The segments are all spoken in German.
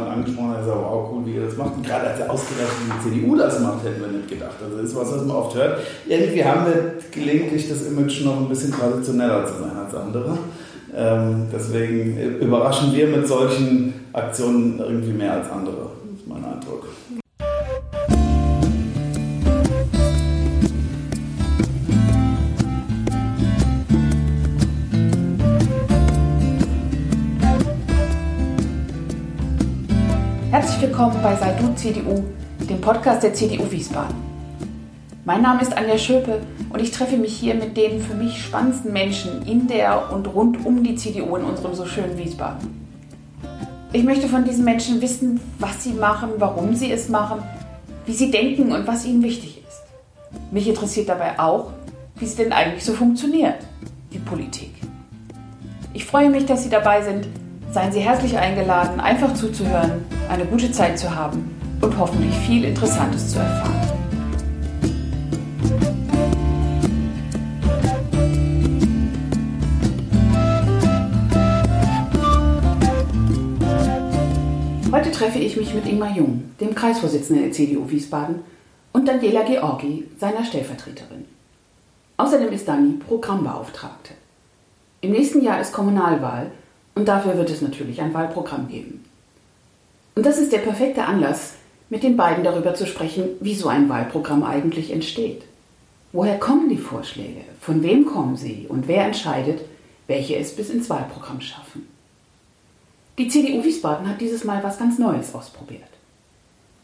jemand angesprochen, der sagt, wow, cool, wie ihr das macht. Und gerade als er ausgerechnet die CDU das macht, hätten wir nicht gedacht. Also das ist was, was man oft hört. Irgendwie haben wir gelegentlich das Image noch ein bisschen traditioneller zu sein als andere. Ähm, deswegen überraschen wir mit solchen Aktionen irgendwie mehr als andere. Ist mein Eindruck. Willkommen bei Sei Du CDU, dem Podcast der CDU Wiesbaden. Mein Name ist Anja Schöpe und ich treffe mich hier mit den für mich spannendsten Menschen in der und rund um die CDU in unserem so schönen Wiesbaden. Ich möchte von diesen Menschen wissen, was sie machen, warum sie es machen, wie sie denken und was ihnen wichtig ist. Mich interessiert dabei auch, wie es denn eigentlich so funktioniert, die Politik. Ich freue mich, dass Sie dabei sind. Seien Sie herzlich eingeladen, einfach zuzuhören, eine gute Zeit zu haben und hoffentlich viel Interessantes zu erfahren. Heute treffe ich mich mit Ingmar Jung, dem Kreisvorsitzenden der CDU Wiesbaden, und Daniela Georgi, seiner Stellvertreterin. Außerdem ist Dani Programmbeauftragte. Im nächsten Jahr ist Kommunalwahl und dafür wird es natürlich ein Wahlprogramm geben. Und das ist der perfekte Anlass, mit den beiden darüber zu sprechen, wie so ein Wahlprogramm eigentlich entsteht. Woher kommen die Vorschläge? Von wem kommen sie? Und wer entscheidet, welche es bis ins Wahlprogramm schaffen? Die CDU Wiesbaden hat dieses Mal was ganz Neues ausprobiert.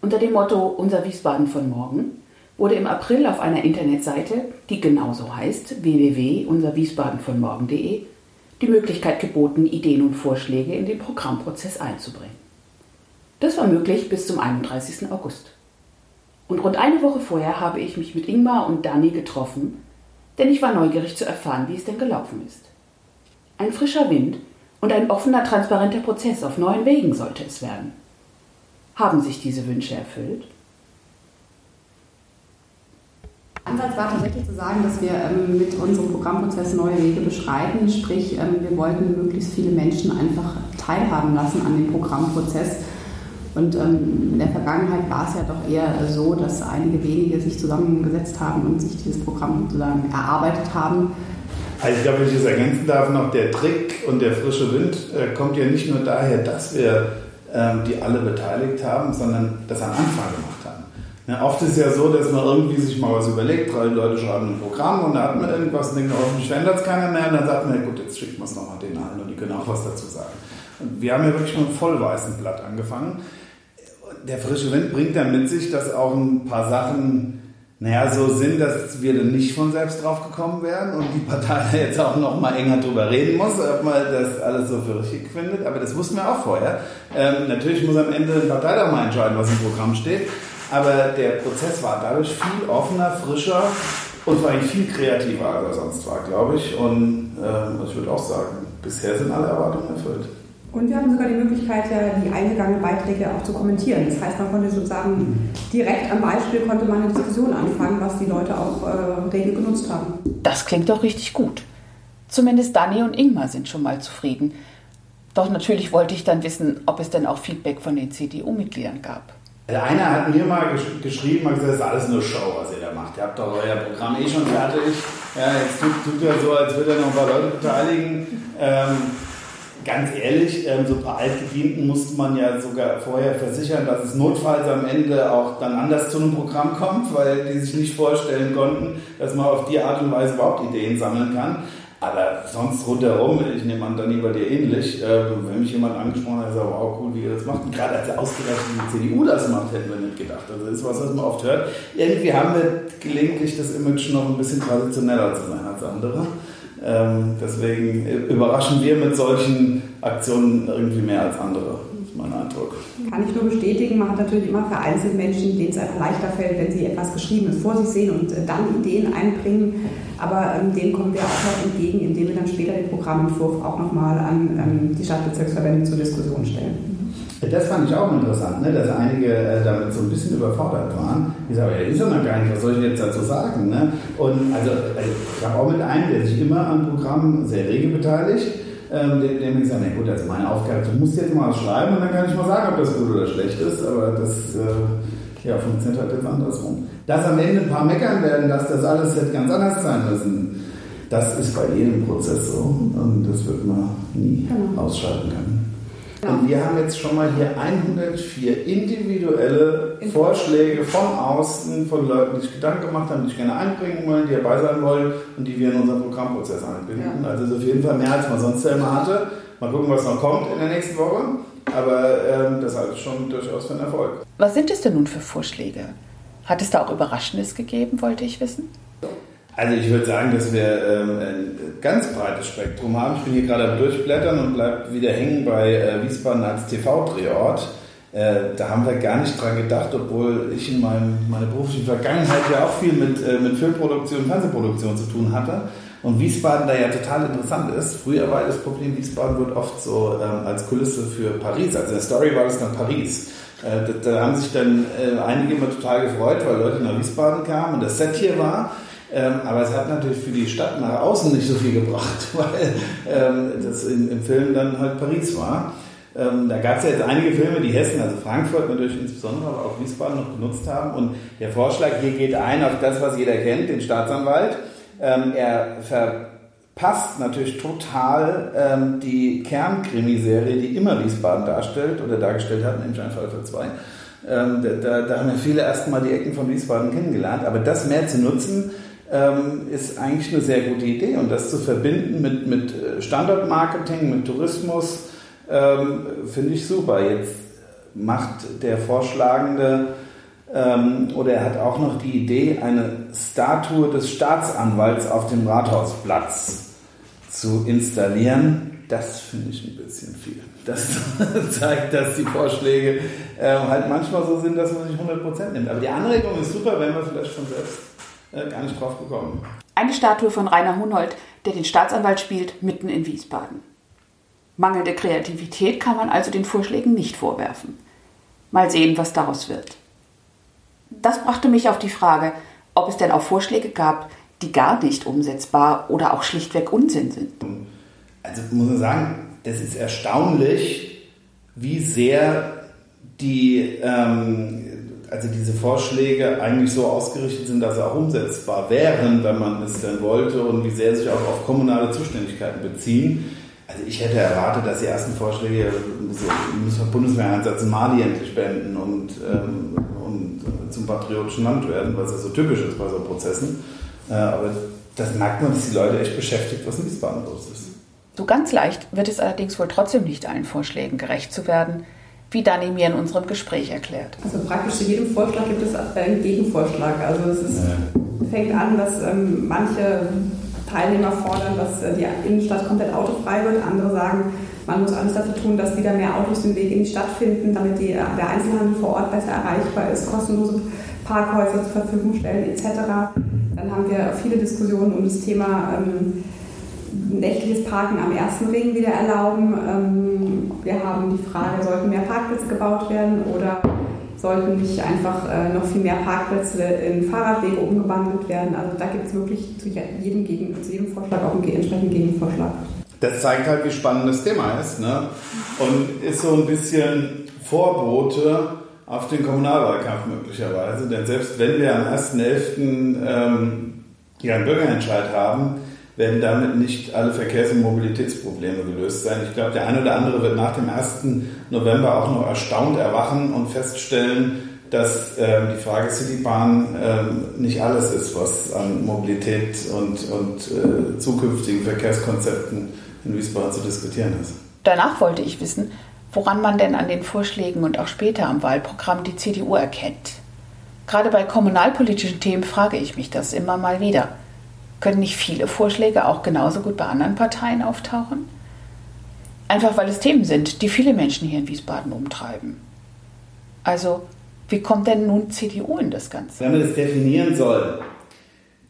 Unter dem Motto Unser Wiesbaden von morgen wurde im April auf einer Internetseite, die genauso heißt www.unserwiesbadenvonmorgen.de, die Möglichkeit geboten, Ideen und Vorschläge in den Programmprozess einzubringen. Das war möglich bis zum 31. August. Und rund eine Woche vorher habe ich mich mit Ingmar und Dani getroffen, denn ich war neugierig zu erfahren, wie es denn gelaufen ist. Ein frischer Wind und ein offener, transparenter Prozess auf neuen Wegen sollte es werden. Haben sich diese Wünsche erfüllt? Ansatz war tatsächlich zu sagen, dass wir ähm, mit unserem Programmprozess neue Wege beschreiten. Sprich, ähm, wir wollten möglichst viele Menschen einfach teilhaben lassen an dem Programmprozess. Und ähm, in der Vergangenheit war es ja doch eher so, dass einige wenige sich zusammengesetzt haben und sich dieses Programm sozusagen erarbeitet haben. Also ich glaube, wenn ich das ergänzen darf, noch der Trick und der frische Wind äh, kommt ja nicht nur daher, dass wir ähm, die alle beteiligt haben, sondern das am Anfang gemacht haben. Ja, oft ist es ja so, dass man irgendwie sich mal was überlegt, drei Leute schreiben ein Programm und da hat man irgendwas und denkt, hoffentlich verändert es keiner mehr und dann sagt man, gut, jetzt schickt man es nochmal den allen und die können auch was dazu sagen. Und wir haben ja wirklich mit einem vollweißen Blatt angefangen. Der frische Wind bringt dann mit sich, dass auch ein paar Sachen naja, so sind, dass wir dann nicht von selbst drauf gekommen wären und die Partei jetzt auch noch mal enger drüber reden muss, ob man das alles so für richtig findet. Aber das wussten wir auch vorher. Ähm, natürlich muss am Ende die Partei da mal entscheiden, was im Programm steht. Aber der Prozess war dadurch viel offener, frischer und war eigentlich viel kreativer, als er sonst war, glaube ich. Und ähm, ich würde auch sagen, bisher sind alle Erwartungen erfüllt. Und wir haben sogar die Möglichkeit, ja, die eingegangenen Beiträge auch zu kommentieren. Das heißt, man konnte sozusagen direkt am Beispiel konnte man eine Diskussion anfangen, was die Leute auch äh, rege genutzt haben. Das klingt doch richtig gut. Zumindest Dani und Ingmar sind schon mal zufrieden. Doch natürlich wollte ich dann wissen, ob es denn auch Feedback von den CDU-Mitgliedern gab. Der eine hat mir mal gesch geschrieben, hat gesagt, das ist alles nur Show, was ihr da macht. Ihr habt doch euer Programm eh schon fertig. Ja, jetzt tut, tut er so, als würde er noch ein paar Leute beteiligen. Ähm, ganz ehrlich, ähm, so ein paar Altgedienten musste man ja sogar vorher versichern, dass es notfalls am Ende auch dann anders zu einem Programm kommt, weil die sich nicht vorstellen konnten, dass man auf die Art und Weise überhaupt Ideen sammeln kann. Aber sonst rundherum, ich nehme an, dann bei dir ähnlich, äh, wenn mich jemand angesprochen hat, sagt, wow, cool, wie ihr das macht. Und gerade als er ausgerechnet die CDU das macht, hätten wir nicht gedacht. Also das ist was, was man oft hört. Irgendwie haben wir gelegentlich das Image noch ein bisschen traditioneller zu sein als andere. Ähm, deswegen überraschen wir mit solchen Aktionen irgendwie mehr als andere. Das ist mein Eindruck. Kann ich nur bestätigen. Man hat natürlich immer vereinzelt Menschen, denen es einfach leichter fällt, wenn sie etwas Geschriebenes vor sich sehen und äh, dann Ideen einbringen. Aber ähm, denen kommen wir auch noch entgegen, indem wir dann später den Programmentwurf auch nochmal an ähm, die Stadtbezirksverbände zur Diskussion stellen. Das fand ich auch interessant, ne? dass einige äh, damit so ein bisschen überfordert waren. Die sagen, ja, ist ja noch gar nicht, was soll ich jetzt dazu sagen? Ne? Und also, also ich habe auch mit einem, der sich immer am Programm sehr rege beteiligt. Ähm, dem, dem ich gesagt, na gut, also meine Aufgabe, du musst jetzt mal was schreiben und dann kann ich mal sagen, ob das gut oder schlecht ist, aber das äh, ja, funktioniert halt jetzt andersrum. Dass am Ende ein paar meckern werden, dass das alles hätte ganz anders sein müssen, das ist bei jedem Prozess so und das wird man nie genau. ausschalten können. Und wir haben jetzt schon mal hier 104 individuelle Vorschläge von außen, von Leuten, die sich Gedanken gemacht haben, die sich gerne einbringen wollen, die dabei sein wollen und die wir in unseren Programmprozess einbinden. Ja. Also ist auf jeden Fall mehr, als man sonst immer hatte. Mal gucken, was noch kommt in der nächsten Woche. Aber ähm, das halte ich schon durchaus für einen Erfolg. Was sind es denn nun für Vorschläge? Hat es da auch Überraschendes gegeben, wollte ich wissen? Also ich würde sagen, dass wir ähm, ein ganz breites Spektrum haben. Ich bin hier gerade am Durchblättern und bleibe wieder hängen bei äh, Wiesbaden als TV-Drehort. Äh, da haben wir gar nicht dran gedacht, obwohl ich in meinem, meiner beruflichen Vergangenheit ja auch viel mit, äh, mit Filmproduktion und Fernsehproduktion zu tun hatte. Und Wiesbaden da ja total interessant ist. Früher war das Problem, Wiesbaden wird oft so ähm, als Kulisse für Paris. Also in der Story war das dann Paris. Da, da, haben sich dann einige immer total gefreut, weil Leute nach Wiesbaden kamen und das Set hier war. Ähm, aber es hat natürlich für die Stadt nach außen nicht so viel gebracht, weil ähm, das in, im Film dann halt Paris war. Ähm, da gab es ja jetzt einige Filme, die Hessen, also Frankfurt natürlich insbesondere, aber auch Wiesbaden noch benutzt haben. Und der Vorschlag hier geht ein auf das, was jeder kennt, den Staatsanwalt. Ähm, er verpasst natürlich total ähm, die Kernkrimiserie, die immer Wiesbaden darstellt oder dargestellt hat, nämlich ein Fall für zwei. Ähm, da, da, haben ja viele erstmal die Ecken von Wiesbaden kennengelernt. Aber das mehr zu nutzen, ähm, ist eigentlich eine sehr gute Idee. Und das zu verbinden mit, mit äh, Standortmarketing, mit Tourismus, ähm, finde ich super. Jetzt macht der Vorschlagende ähm, oder er hat auch noch die Idee, eine Statue des Staatsanwalts auf dem Rathausplatz zu installieren. Das finde ich ein bisschen viel. Das zeigt, dass die Vorschläge äh, halt manchmal so sind, dass man sich 100% nimmt. Aber die Anregung ist super, wenn man vielleicht schon selbst äh, gar nicht drauf gekommen. Eine Statue von Rainer Hunold, der den Staatsanwalt spielt, mitten in Wiesbaden. Mangelnde Kreativität kann man also den Vorschlägen nicht vorwerfen. Mal sehen, was daraus wird. Das brachte mich auf die Frage, ob es denn auch Vorschläge gab, die gar nicht umsetzbar oder auch schlichtweg Unsinn sind. Also muss man sagen, das ist erstaunlich, wie sehr die ähm, also diese Vorschläge eigentlich so ausgerichtet sind, dass sie auch umsetzbar wären, wenn man es denn wollte und wie sehr sich auch auf kommunale Zuständigkeiten beziehen. Also ich hätte erwartet, dass die ersten Vorschläge so, Bundeswehreinsatz in Mali endlich beenden und, ähm, und zum patriotischen Land werden, was ja so typisch ist bei so Prozessen. Äh, aber das merkt man, dass die Leute echt beschäftigt, was in Wiesbaden los ist. So ganz leicht wird es allerdings wohl trotzdem nicht allen Vorschlägen gerecht zu werden wie Dani mir in unserem Gespräch erklärt. Also praktisch zu jedem Vorschlag gibt es einen Gegenvorschlag. Also es ist, fängt an, dass ähm, manche Teilnehmer fordern, dass äh, die Innenstadt komplett autofrei wird. Andere sagen, man muss alles dafür tun, dass wieder mehr Autos den Weg in die Stadt finden, damit die, äh, der Einzelhandel vor Ort besser erreichbar ist, kostenlose Parkhäuser zur Verfügung stellen etc. Dann haben wir viele Diskussionen um das Thema ähm, nächtliches Parken am ersten Ring wieder erlauben. Ähm, wir haben die Frage, sollten mehr Parkplätze gebaut werden oder sollten nicht einfach äh, noch viel mehr Parkplätze in Fahrradwege umgewandelt werden. Also da gibt es wirklich zu jedem, Gegen zu jedem Vorschlag auch einen entsprechenden Gegenvorschlag. Das zeigt halt, wie spannend das Thema ist. Ne? Und ist so ein bisschen Vorbote auf den Kommunalwahlkampf möglicherweise. Denn selbst wenn wir am 1.11. Ähm, ja, einen Bürgerentscheid haben, werden damit nicht alle Verkehrs- und Mobilitätsprobleme gelöst sein. Ich glaube, der eine oder andere wird nach dem 1. November auch noch erstaunt erwachen und feststellen, dass äh, die Frage Citybahn äh, nicht alles ist, was an Mobilität und, und äh, zukünftigen Verkehrskonzepten in Wiesbaden zu diskutieren ist. Danach wollte ich wissen, woran man denn an den Vorschlägen und auch später am Wahlprogramm die CDU erkennt. Gerade bei kommunalpolitischen Themen frage ich mich das immer mal wieder. Können nicht viele Vorschläge auch genauso gut bei anderen Parteien auftauchen? Einfach weil es Themen sind, die viele Menschen hier in Wiesbaden umtreiben. Also, wie kommt denn nun CDU in das Ganze? Wenn man das definieren soll,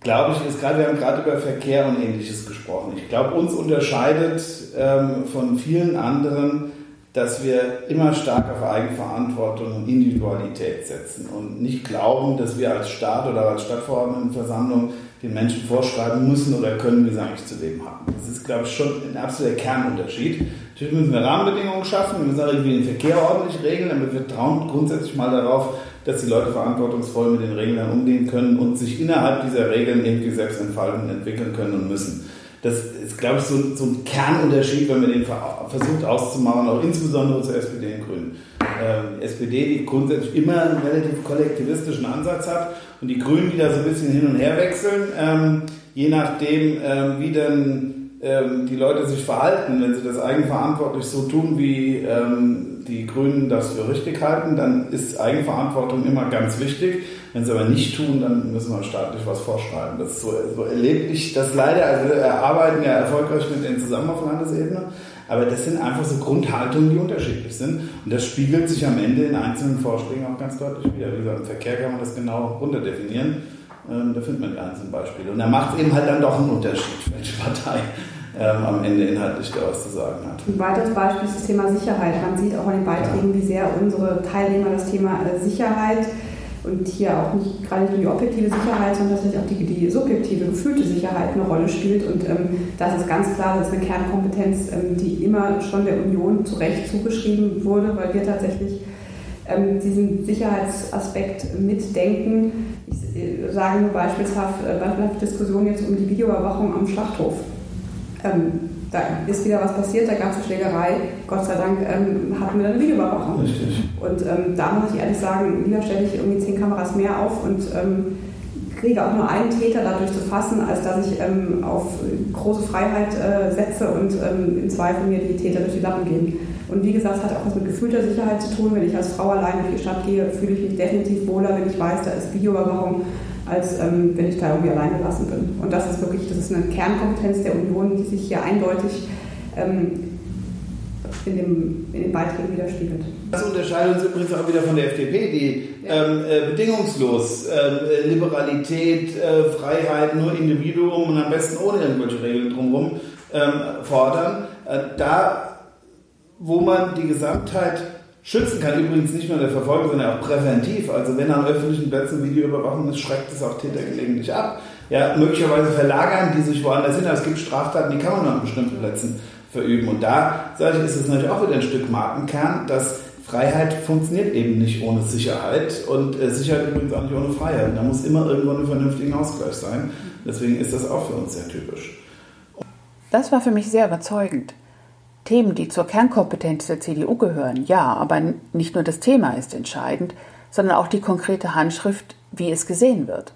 glaube ich, ist gerade, wir haben gerade über Verkehr und ähnliches gesprochen. Ich glaube, uns unterscheidet ähm, von vielen anderen dass wir immer stark auf Eigenverantwortung und Individualität setzen und nicht glauben, dass wir als Staat oder als Stadtverordnetenversammlung den Menschen vorschreiben müssen oder können, wie sie eigentlich zu leben haben. Das ist, glaube ich, schon ein absoluter Kernunterschied. Natürlich müssen wir Rahmenbedingungen schaffen, wir müssen irgendwie den Verkehr ordentlich regeln, aber wir trauen grundsätzlich mal darauf, dass die Leute verantwortungsvoll mit den Regeln umgehen können und sich innerhalb dieser Regeln irgendwie selbst entfalten, entwickeln können und müssen. Das ist, glaube ich, so, so ein Kernunterschied, wenn man den versucht auszumachen, auch insbesondere zur SPD und Grünen. Ähm, SPD, die grundsätzlich immer einen relativ kollektivistischen Ansatz hat und die Grünen, die da so ein bisschen hin und her wechseln, ähm, je nachdem, ähm, wie dann ähm, die Leute sich verhalten, wenn sie das eigenverantwortlich so tun, wie ähm, die Grünen das für richtig halten, dann ist Eigenverantwortung immer ganz wichtig. Wenn sie aber nicht tun, dann müssen wir staatlich was vorschreiben. Das so, so erlebe ich das leider. Also wir arbeiten ja erfolgreich mit denen zusammen auf Landesebene. Aber das sind einfach so Grundhaltungen, die unterschiedlich sind. Und das spiegelt sich am Ende in einzelnen Vorschlägen auch ganz deutlich wieder. Wie gesagt, im Verkehr kann man das genau runterdefinieren. Ähm, da findet man die einzelnen Beispiele. Und da macht es eben halt dann doch einen Unterschied, welche Partei ähm, am Ende inhaltlich da was zu sagen hat. Ein weiteres Beispiel ist das Thema Sicherheit. Man sieht auch in den Beiträgen, wie sehr unsere Teilnehmer das Thema äh, Sicherheit und hier auch nicht gerade nur die objektive Sicherheit, sondern tatsächlich auch die, die subjektive, gefühlte Sicherheit eine Rolle spielt. Und ähm, das ist ganz klar, das ist eine Kernkompetenz, ähm, die immer schon der Union zu Recht zugeschrieben wurde, weil wir tatsächlich ähm, diesen Sicherheitsaspekt mitdenken. Ich äh, sage nur beispielshaft, äh, beispielshaft Diskussion jetzt um die Videoüberwachung am Schlachthof. Ähm, da ist wieder was passiert, da gab es eine Schlägerei. Gott sei Dank ähm, hatten wir dann eine Videoüberwachung. Richtig. Und ähm, da muss ich ehrlich sagen, lieber stelle ich irgendwie zehn Kameras mehr auf und ähm, kriege auch nur einen Täter dadurch zu fassen, als dass ich ähm, auf große Freiheit äh, setze und ähm, im Zweifel mir die Täter durch die Lappen gehen. Und wie gesagt, es hat auch was mit gefühlter Sicherheit zu tun. Wenn ich als Frau allein durch die Stadt gehe, fühle ich mich definitiv wohler, wenn ich weiß, da ist Videoüberwachung als ähm, wenn ich da irgendwie allein gelassen bin. Und das ist wirklich, das ist eine Kernkompetenz der Union, die sich hier eindeutig ähm, in, dem, in den Beiträgen widerspiegelt. Das unterscheidet uns übrigens auch wieder von der FDP, die ja. ähm, äh, bedingungslos äh, Liberalität, äh, Freiheit, nur Individuum und am besten ohne irgendwelche Regeln drumherum ähm, fordern. Äh, da, wo man die Gesamtheit schützen kann. Übrigens nicht nur der Verfolgung, sondern auch präventiv. Also wenn an öffentlichen Plätzen Videoüberwachung ist, schreckt es auch Täter gelegentlich ab. Ja, möglicherweise verlagern die sich woanders hin. Es gibt Straftaten, die kann man an bestimmten Plätzen verüben. Und da, sage ich, ist es natürlich auch wieder ein Stück Markenkern, dass Freiheit funktioniert eben nicht ohne Sicherheit und äh, Sicherheit übrigens auch nicht ohne Freiheit. Da muss immer irgendwo ein vernünftiger Ausgleich sein. Deswegen ist das auch für uns sehr typisch. Das war für mich sehr überzeugend. Themen, die zur Kernkompetenz der CDU gehören, ja, aber nicht nur das Thema ist entscheidend, sondern auch die konkrete Handschrift, wie es gesehen wird.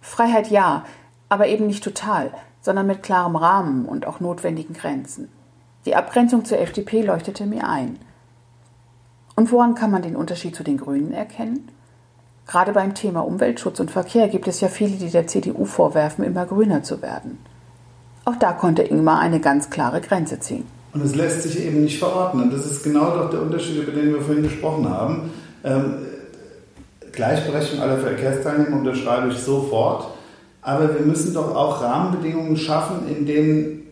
Freiheit ja, aber eben nicht total, sondern mit klarem Rahmen und auch notwendigen Grenzen. Die Abgrenzung zur FDP leuchtete mir ein. Und woran kann man den Unterschied zu den Grünen erkennen? Gerade beim Thema Umweltschutz und Verkehr gibt es ja viele, die der CDU vorwerfen, immer grüner zu werden. Auch da konnte Ingmar eine ganz klare Grenze ziehen. Und es lässt sich eben nicht verordnen. Das ist genau doch der Unterschied, über den wir vorhin gesprochen haben. Ähm, Gleichberechtigung aller Verkehrsteilnehmer unterschreibe ich sofort. Aber wir müssen doch auch Rahmenbedingungen schaffen, in denen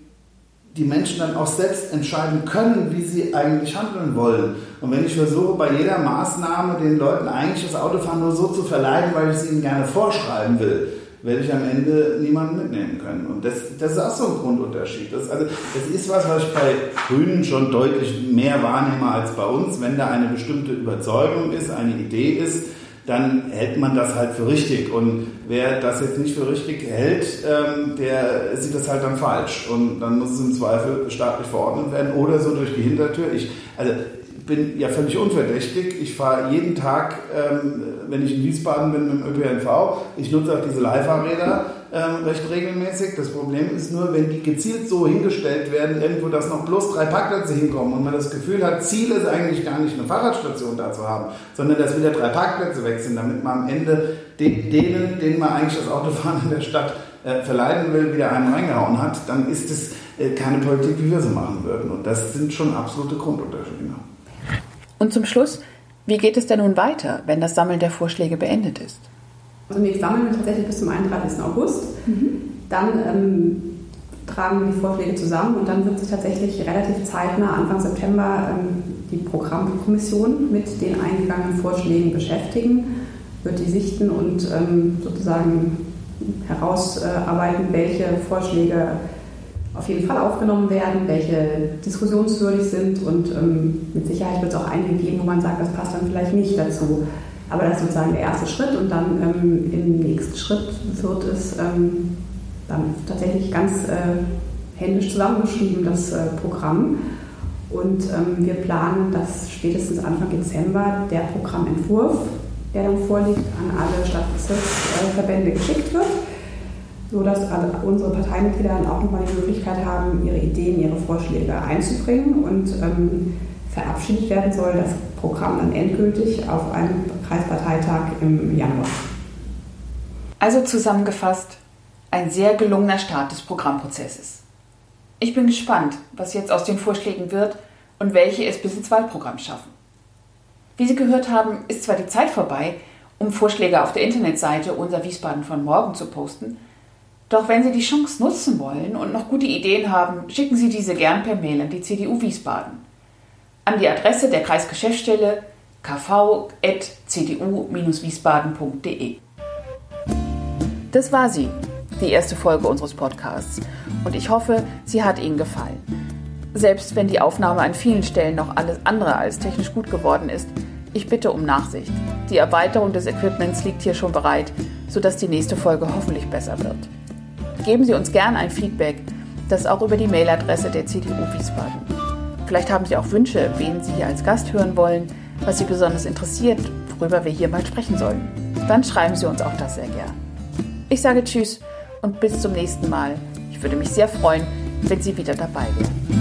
die Menschen dann auch selbst entscheiden können, wie sie eigentlich handeln wollen. Und wenn ich versuche, bei jeder Maßnahme den Leuten eigentlich das Autofahren nur so zu verleiden, weil ich es ihnen gerne vorschreiben will, werde ich am Ende niemanden mitnehmen können. Und das, das ist auch so ein Grundunterschied. Das, also, das ist was, was ich bei Grünen schon deutlich mehr wahrnehme als bei uns. Wenn da eine bestimmte Überzeugung ist, eine Idee ist, dann hält man das halt für richtig. Und wer das jetzt nicht für richtig hält, ähm, der sieht das halt dann falsch. Und dann muss es im Zweifel staatlich verordnet werden oder so durch die Hintertür. Ich, also bin ja völlig unverdächtig. Ich fahre jeden Tag, ähm, wenn ich in Wiesbaden bin, mit dem ÖPNV. Ich nutze auch diese Leihfahrräder ähm, recht regelmäßig. Das Problem ist nur, wenn die gezielt so hingestellt werden, irgendwo, dass noch bloß drei Parkplätze hinkommen und man das Gefühl hat, Ziel ist eigentlich gar nicht eine Fahrradstation da zu haben, sondern dass wieder drei Parkplätze weg sind, damit man am Ende denen, denen man eigentlich das Autofahren in der Stadt äh, verleiden will, wieder einen reingehauen hat, dann ist es äh, keine Politik, wie wir sie machen würden. Und das sind schon absolute Grundunterschiede. Und zum Schluss, wie geht es denn nun weiter, wenn das Sammeln der Vorschläge beendet ist? Also wir sammeln wir tatsächlich bis zum 31. August. Mhm. Dann ähm, tragen die Vorschläge zusammen und dann wird sich tatsächlich relativ zeitnah, Anfang September, ähm, die Programmkommission mit den eingegangenen Vorschlägen beschäftigen, wird die sichten und ähm, sozusagen herausarbeiten, welche Vorschläge auf jeden Fall aufgenommen werden, welche diskussionswürdig sind und ähm, mit Sicherheit wird es auch einige geben, wo man sagt, das passt dann vielleicht nicht dazu. Aber das ist sozusagen der erste Schritt und dann ähm, im nächsten Schritt wird es ähm, dann tatsächlich ganz äh, händisch zusammengeschrieben, das äh, Programm. Und ähm, wir planen, dass spätestens Anfang Dezember der Programmentwurf, der dann vorliegt, an alle Stadtbezirksverbände geschickt wird sodass unsere Parteimitglieder dann auch nochmal die Möglichkeit haben, ihre Ideen, ihre Vorschläge einzubringen und ähm, verabschiedet werden soll das Programm dann endgültig auf einem Kreisparteitag im Januar. Also zusammengefasst, ein sehr gelungener Start des Programmprozesses. Ich bin gespannt, was jetzt aus den Vorschlägen wird und welche es bis ins Wahlprogramm schaffen. Wie Sie gehört haben, ist zwar die Zeit vorbei, um Vorschläge auf der Internetseite unser Wiesbaden von morgen zu posten, doch wenn Sie die Chance nutzen wollen und noch gute Ideen haben, schicken Sie diese gern per Mail an die CDU Wiesbaden. An die Adresse der Kreisgeschäftsstelle kv.cdu-wiesbaden.de. Das war sie, die erste Folge unseres Podcasts. Und ich hoffe, sie hat Ihnen gefallen. Selbst wenn die Aufnahme an vielen Stellen noch alles andere als technisch gut geworden ist, ich bitte um Nachsicht. Die Erweiterung des Equipments liegt hier schon bereit, sodass die nächste Folge hoffentlich besser wird. Geben Sie uns gern ein Feedback, das auch über die Mailadresse der CDU Wiesbaden. Vielleicht haben Sie auch Wünsche, wen Sie hier als Gast hören wollen, was Sie besonders interessiert, worüber wir hier mal sprechen sollen. Dann schreiben Sie uns auch das sehr gern. Ich sage Tschüss und bis zum nächsten Mal. Ich würde mich sehr freuen, wenn Sie wieder dabei wären.